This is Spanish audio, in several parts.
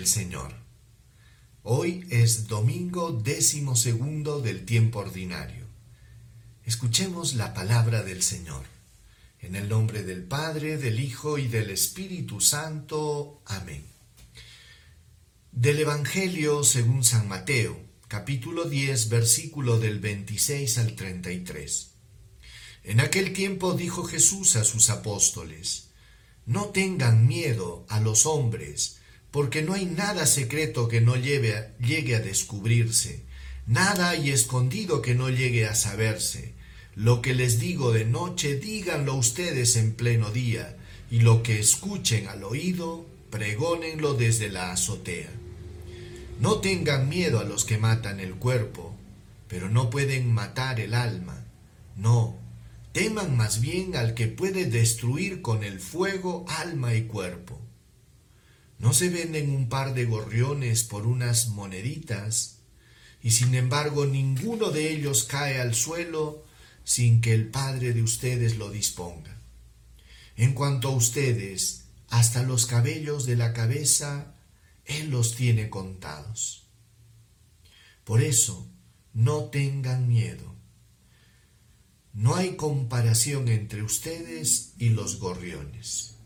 buenos días, paz y bien en el Señor. Hoy es domingo décimo segundo del tiempo ordinario. Escuchemos la palabra del Señor. En el nombre del Padre, del Hijo y del Espíritu Santo. Amén. Del Evangelio según San Mateo, capítulo 10, versículo del 26 al 33. En aquel tiempo dijo Jesús a sus apóstoles, no tengan miedo a los hombres, porque no hay nada secreto que no llegue a descubrirse, nada hay escondido que no llegue a saberse. Lo que les digo de noche, díganlo ustedes en pleno día, y lo que escuchen al oído, pregónenlo desde la azotea. No tengan miedo a los que matan el cuerpo, pero no pueden matar el alma. No, teman más bien al que puede destruir con el fuego alma y cuerpo. ¿No se venden un par de gorriones por unas moneditas? Y sin embargo ninguno de ellos cae al suelo sin que el Padre de ustedes lo disponga. En cuanto a ustedes, hasta los cabellos de la cabeza, Él los tiene contados. Por eso, no tengan miedo no hay comparación entre ustedes y los gorriones.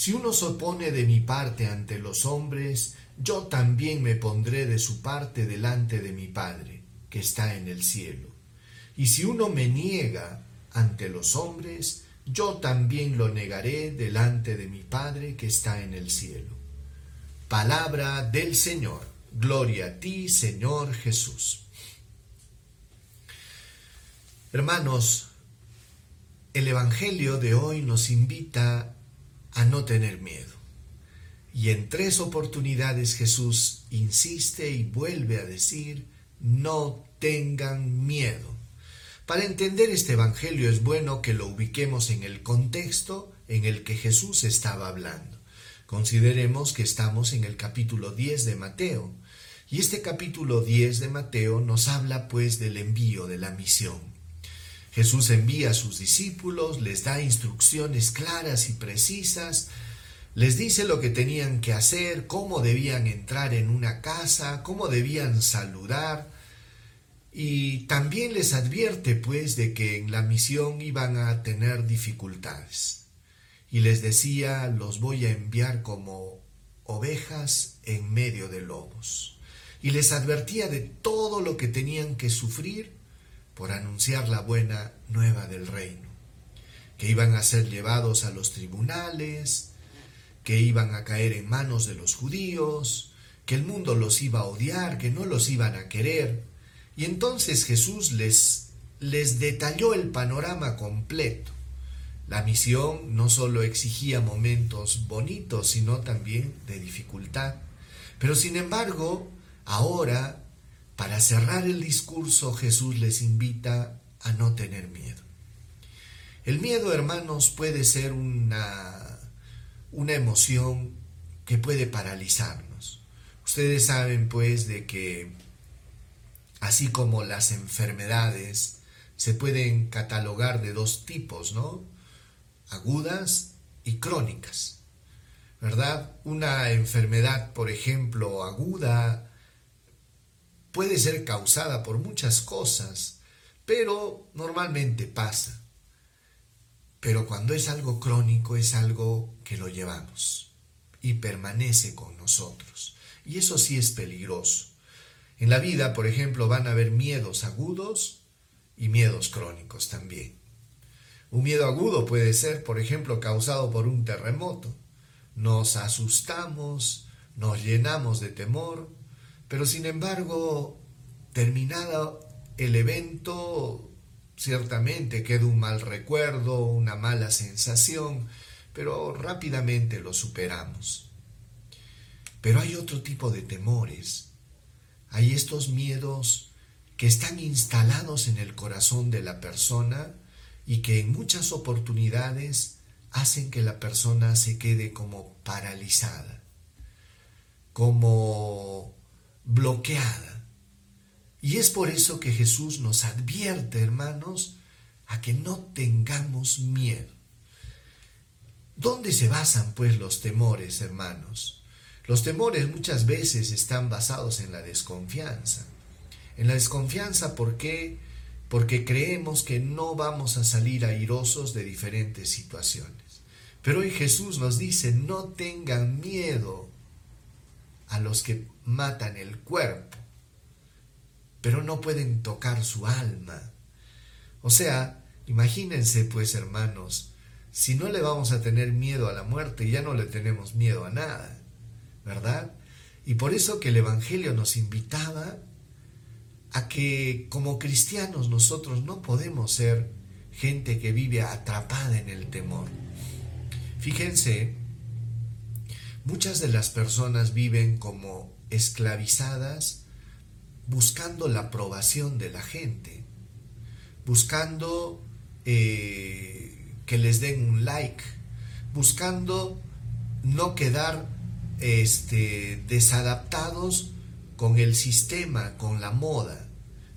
Si uno se opone de mi parte ante los hombres, yo también me pondré de su parte delante de mi Padre, que está en el cielo. Y si uno me niega ante los hombres, yo también lo negaré delante de mi Padre que está en el cielo. Palabra del Señor. Gloria a ti, Señor Jesús. Hermanos, el Evangelio de hoy nos invita a no tener miedo. Y en tres oportunidades Jesús insiste y vuelve a decir, no tengan miedo. Para entender este Evangelio es bueno que lo ubiquemos en el contexto en el que Jesús estaba hablando. Consideremos que estamos en el capítulo 10 de Mateo. Y este capítulo 10 de Mateo nos habla pues del envío de la misión. Jesús envía a sus discípulos, les da instrucciones claras y precisas, les dice lo que tenían que hacer, cómo debían entrar en una casa, cómo debían saludar, y también les advierte pues de que en la misión iban a tener dificultades. Y les decía, los voy a enviar como ovejas en medio de lobos. Y les advertía de todo lo que tenían que sufrir por anunciar la buena nueva del reino, que iban a ser llevados a los tribunales, que iban a caer en manos de los judíos, que el mundo los iba a odiar, que no los iban a querer. Y entonces Jesús les, les detalló el panorama completo. La misión no solo exigía momentos bonitos, sino también de dificultad. Pero sin embargo, ahora para cerrar el discurso, Jesús les invita a no tener miedo. El miedo, hermanos, puede ser una, una emoción que puede paralizarnos. Ustedes saben, pues, de que así como las enfermedades se pueden catalogar de dos tipos, ¿no? Agudas y crónicas. ¿Verdad? Una enfermedad, por ejemplo, aguda, puede ser causada por muchas cosas, pero normalmente pasa. Pero cuando es algo crónico es algo que lo llevamos y permanece con nosotros. Y eso sí es peligroso. En la vida, por ejemplo, van a haber miedos agudos y miedos crónicos también. Un miedo agudo puede ser, por ejemplo, causado por un terremoto. Nos asustamos, nos llenamos de temor, pero sin embargo, terminado el evento, ciertamente queda un mal recuerdo, una mala sensación, pero rápidamente lo superamos. Pero hay otro tipo de temores. Hay estos miedos que están instalados en el corazón de la persona y que en muchas oportunidades hacen que la persona se quede como paralizada, como bloqueada. Y es por eso que Jesús nos advierte, hermanos, a que no tengamos miedo. ¿Dónde se basan pues los temores, hermanos? Los temores muchas veces están basados en la desconfianza. En la desconfianza, ¿por qué? Porque creemos que no vamos a salir airosos de diferentes situaciones. Pero hoy Jesús nos dice, no tengan miedo a los que matan el cuerpo, pero no pueden tocar su alma. O sea, imagínense pues hermanos, si no le vamos a tener miedo a la muerte, ya no le tenemos miedo a nada, ¿verdad? Y por eso que el Evangelio nos invitaba a que como cristianos nosotros no podemos ser gente que vive atrapada en el temor. Fíjense, muchas de las personas viven como esclavizadas buscando la aprobación de la gente, buscando eh, que les den un like, buscando no quedar este, desadaptados con el sistema, con la moda.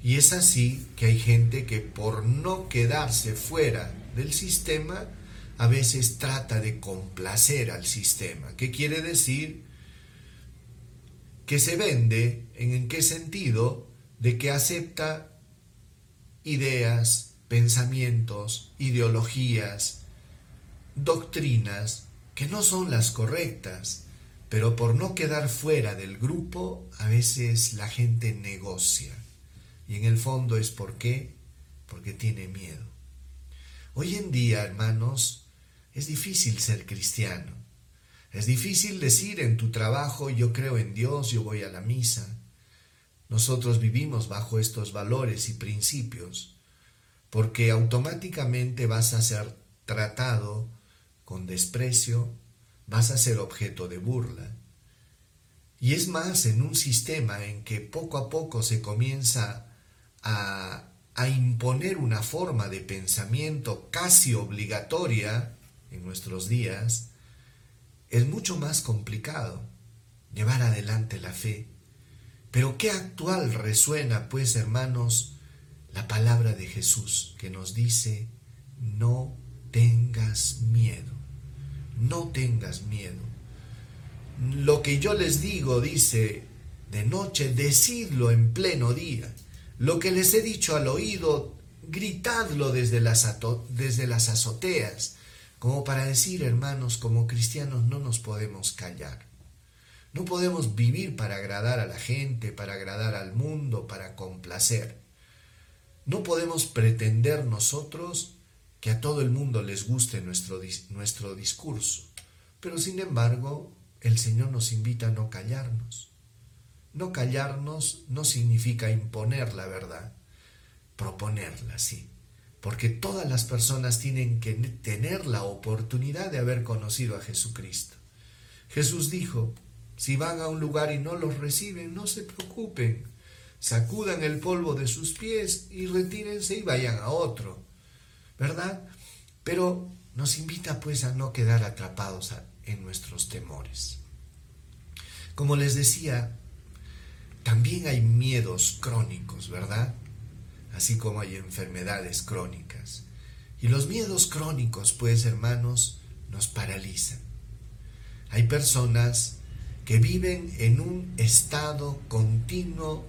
Y es así que hay gente que por no quedarse fuera del sistema, a veces trata de complacer al sistema. ¿Qué quiere decir? Que se vende, ¿en qué sentido? De que acepta ideas, pensamientos, ideologías, doctrinas que no son las correctas, pero por no quedar fuera del grupo, a veces la gente negocia. Y en el fondo es por qué? Porque tiene miedo. Hoy en día, hermanos, es difícil ser cristiano. Es difícil decir en tu trabajo yo creo en Dios, yo voy a la misa. Nosotros vivimos bajo estos valores y principios, porque automáticamente vas a ser tratado con desprecio, vas a ser objeto de burla. Y es más en un sistema en que poco a poco se comienza a, a imponer una forma de pensamiento casi obligatoria en nuestros días, es mucho más complicado llevar adelante la fe. Pero qué actual resuena, pues, hermanos, la palabra de Jesús que nos dice, no tengas miedo no tengas miedo. Lo que yo les digo, dice, de noche, decidlo en pleno día. Lo que les he dicho al oído, gritadlo desde las, desde las azoteas, como para decir, hermanos, como cristianos no nos podemos callar. No podemos vivir para agradar a la gente, para agradar al mundo, para complacer. No podemos pretender nosotros que a todo el mundo les guste nuestro, nuestro discurso. Pero sin embargo, el Señor nos invita a no callarnos. No callarnos no significa imponer la verdad, proponerla, sí. Porque todas las personas tienen que tener la oportunidad de haber conocido a Jesucristo. Jesús dijo, si van a un lugar y no los reciben, no se preocupen. Sacudan el polvo de sus pies y retírense y vayan a otro. ¿verdad? Pero nos invita pues a no quedar atrapados en nuestros temores. Como les decía, también hay miedos crónicos, ¿verdad? Así como hay enfermedades crónicas. Y los miedos crónicos, pues, hermanos, nos paralizan. Hay personas que viven en un estado continuo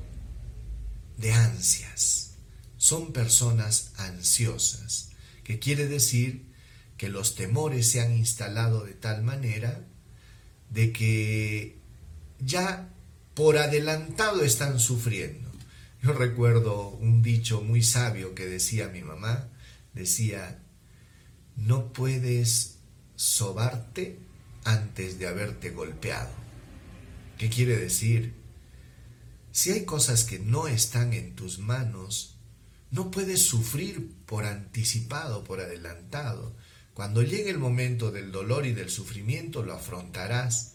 de ansias. Son personas ansiosas que quiere decir que los temores se han instalado de tal manera de que ya por adelantado están sufriendo. Yo recuerdo un dicho muy sabio que decía mi mamá, decía, no puedes sobarte antes de haberte golpeado. ¿Qué quiere decir? Si hay cosas que no están en tus manos, no puedes sufrir por anticipado, por adelantado. Cuando llegue el momento del dolor y del sufrimiento lo afrontarás,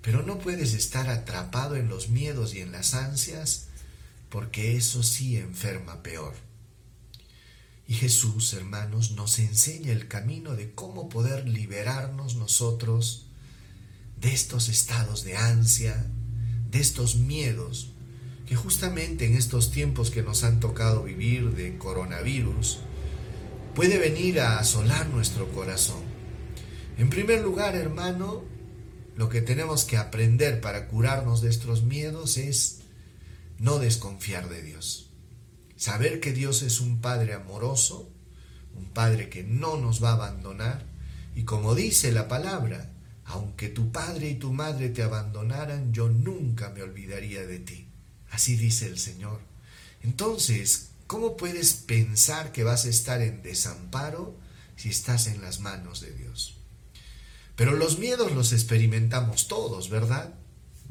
pero no puedes estar atrapado en los miedos y en las ansias, porque eso sí enferma peor. Y Jesús, hermanos, nos enseña el camino de cómo poder liberarnos nosotros de estos estados de ansia, de estos miedos, que justamente en estos tiempos que nos han tocado vivir de coronavirus, puede venir a asolar nuestro corazón. En primer lugar, hermano, lo que tenemos que aprender para curarnos de estos miedos es no desconfiar de Dios. Saber que Dios es un Padre amoroso, un Padre que no nos va a abandonar, y como dice la palabra, aunque tu padre y tu madre te abandonaran, yo nunca me olvidaría de ti. Así dice el Señor. Entonces, ¿cómo puedes pensar que vas a estar en desamparo si estás en las manos de Dios? Pero los miedos los experimentamos todos, ¿verdad?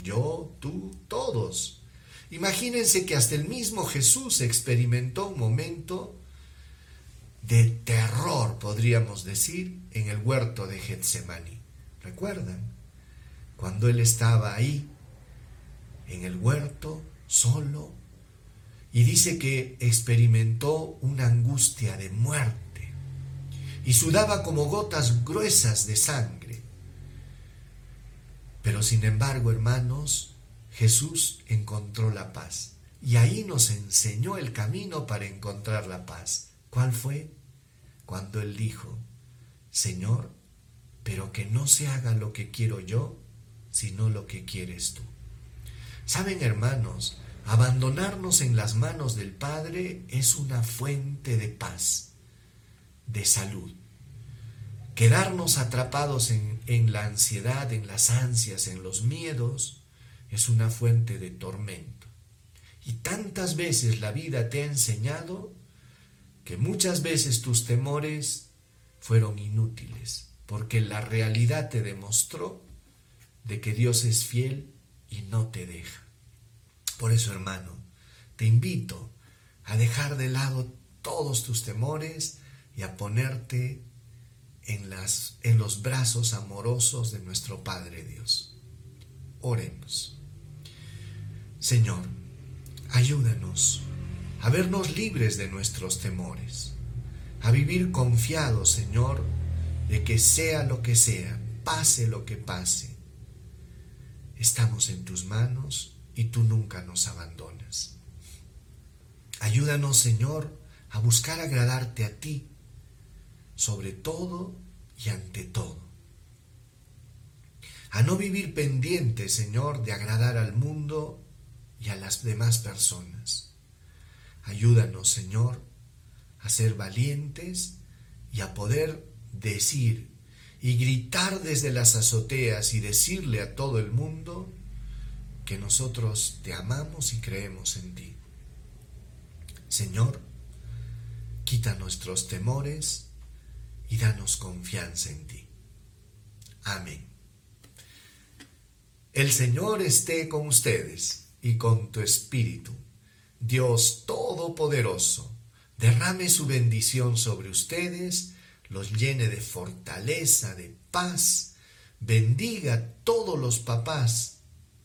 Yo, tú, todos. Imagínense que hasta el mismo Jesús experimentó un momento de terror, podríamos decir, en el huerto de Getsemaní. ¿Recuerdan? Cuando él estaba ahí, en el huerto, solo, y dice que experimentó una angustia de muerte y sudaba como gotas gruesas de sangre. Pero sin embargo, hermanos, Jesús encontró la paz y ahí nos enseñó el camino para encontrar la paz. ¿Cuál fue? Cuando él dijo, Señor, pero que no se haga lo que quiero yo, sino lo que quieres tú. Saben, hermanos, abandonarnos en las manos del Padre es una fuente de paz, de salud. Quedarnos atrapados en, en la ansiedad, en las ansias, en los miedos, es una fuente de tormento. Y tantas veces la vida te ha enseñado que muchas veces tus temores fueron inútiles porque la realidad te demostró de que Dios es fiel y no te deja. Por eso, hermano, te invito a dejar de lado todos tus temores y a ponerte en, en los brazos amorosos de nuestro Padre Dios. Oremos. Señor, ayúdanos a vernos libres de nuestros temores, a vivir confiados, Señor, de que sea lo que sea, pase lo que pase, estamos en tus manos y tú nunca nos abandonas. Ayúdanos, Señor, a buscar agradarte a ti, sobre todo y ante todo. A no vivir pendiente, Señor, de agradar al mundo y a las demás personas. Ayúdanos, Señor, a ser valientes y a poder decir y gritar desde las azoteas y decirle a todo el mundo que nosotros te amamos y creemos en ti. Señor, quita nuestros temores y danos confianza en ti. Amén. El Señor esté con ustedes y con tu espíritu. Dios Todopoderoso, derrame su bendición sobre ustedes los llene de fortaleza, de paz, bendiga a todos los papás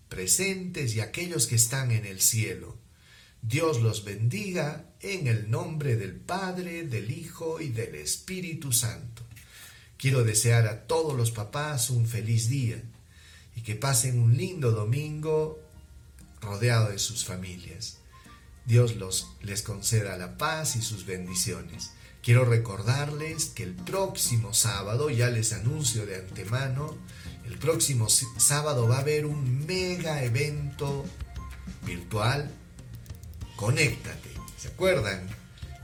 presentes y aquellos que están en el cielo. Dios los bendiga en el nombre del Padre, del Hijo y del Espíritu Santo. Quiero desear a todos los papás un feliz día y que pasen un lindo domingo rodeado de sus familias. Dios les conceda la paz y sus bendiciones. Quiero recordarles que el próximo sábado, ya les anuncio de antemano, el próximo sábado va a haber un mega evento virtual. Conéctate. ¿Se acuerdan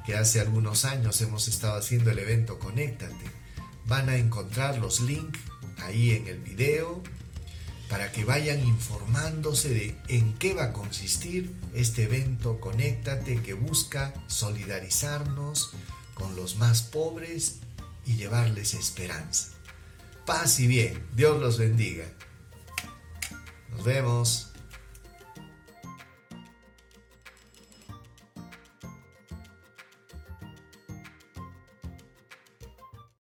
que hace algunos años hemos estado haciendo el evento Conéctate? Van a encontrar los links ahí en el video para que vayan informándose de en qué va a consistir este evento Conéctate que busca solidarizarnos con los más pobres y llevarles esperanza. Paz y bien, Dios los bendiga. Nos vemos.